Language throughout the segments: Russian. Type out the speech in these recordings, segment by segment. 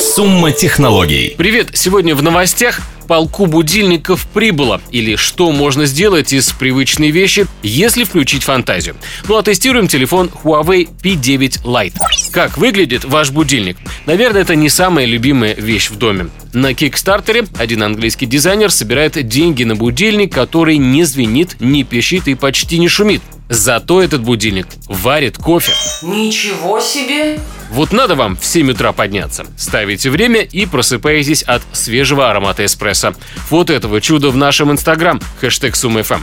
Сумма технологий. Привет! Сегодня в новостях полку будильников прибыло, или что можно сделать из привычной вещи, если включить фантазию. Ну а тестируем телефон Huawei P9 Lite. Как выглядит ваш будильник? Наверное, это не самая любимая вещь в доме. На Кикстартере один английский дизайнер собирает деньги на будильник, который не звенит, не пищит и почти не шумит. Зато этот будильник варит кофе. Ничего себе! Вот надо вам в 7 утра подняться. Ставите время и просыпаетесь от свежего аромата эспрессо. Вот этого чуда в нашем инстаграм. Хэштег SumFM.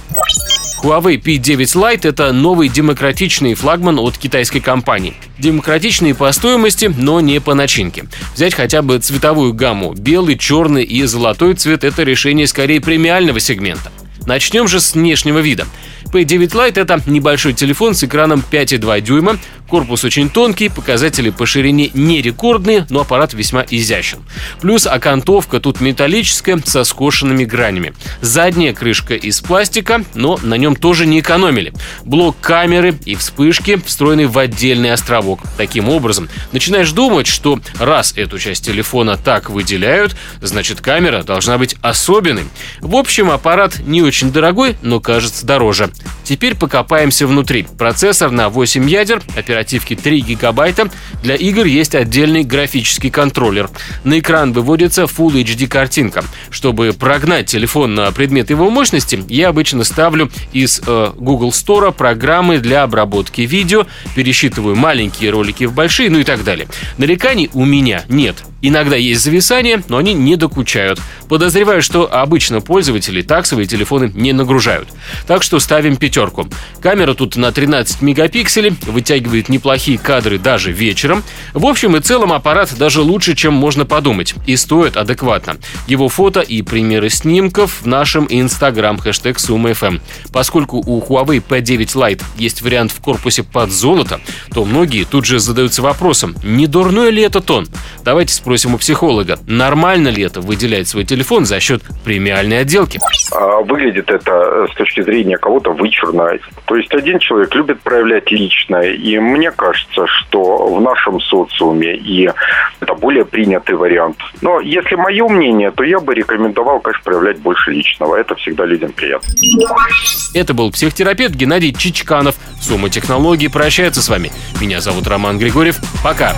Huawei P9 Lite – это новый демократичный флагман от китайской компании. Демократичный по стоимости, но не по начинке. Взять хотя бы цветовую гамму. Белый, черный и золотой цвет – это решение скорее премиального сегмента. Начнем же с внешнего вида. P9 Lite – это небольшой телефон с экраном 5,2 дюйма, корпус очень тонкий, показатели по ширине не рекордные, но аппарат весьма изящен. Плюс окантовка тут металлическая со скошенными гранями. Задняя крышка из пластика, но на нем тоже не экономили. Блок камеры и вспышки встроены в отдельный островок. Таким образом, начинаешь думать, что раз эту часть телефона так выделяют, значит камера должна быть особенной. В общем, аппарат не очень дорогой, но кажется дороже. Теперь покопаемся внутри. Процессор на 8 ядер, оперативки 3 гигабайта. Для игр есть отдельный графический контроллер. На экран выводится Full HD картинка. Чтобы прогнать телефон на предмет его мощности, я обычно ставлю из э, Google Store программы для обработки видео, пересчитываю маленькие ролики в большие, ну и так далее. Нареканий у меня нет. Иногда есть зависания, но они не докучают. Подозреваю, что обычно пользователи так свои телефоны не нагружают. Так что ставим пятерку. Камера тут на 13 мегапикселей, вытягивает неплохие кадры даже вечером. В общем и целом аппарат даже лучше, чем можно подумать. И стоит адекватно. Его фото и примеры снимков в нашем инстаграм хэштег SumFM. Поскольку у Huawei P9 Lite есть вариант в корпусе под золото, то многие тут же задаются вопросом, не дурной ли это тон? Давайте спросим у психолога, нормально ли это выделять свой телефон за счет премиальной отделки? А выглядит это с точки зрения кого-то вычурно. То есть один человек любит проявлять личное, и мне кажется, что в нашем социуме и это более принятый вариант. Но если мое мнение, то я бы рекомендовал, конечно, проявлять больше личного. Это всегда людям приятно. Это был психотерапевт Геннадий Чичканов. Сумма технологий прощается с вами. Меня зовут Роман Григорьев. Пока.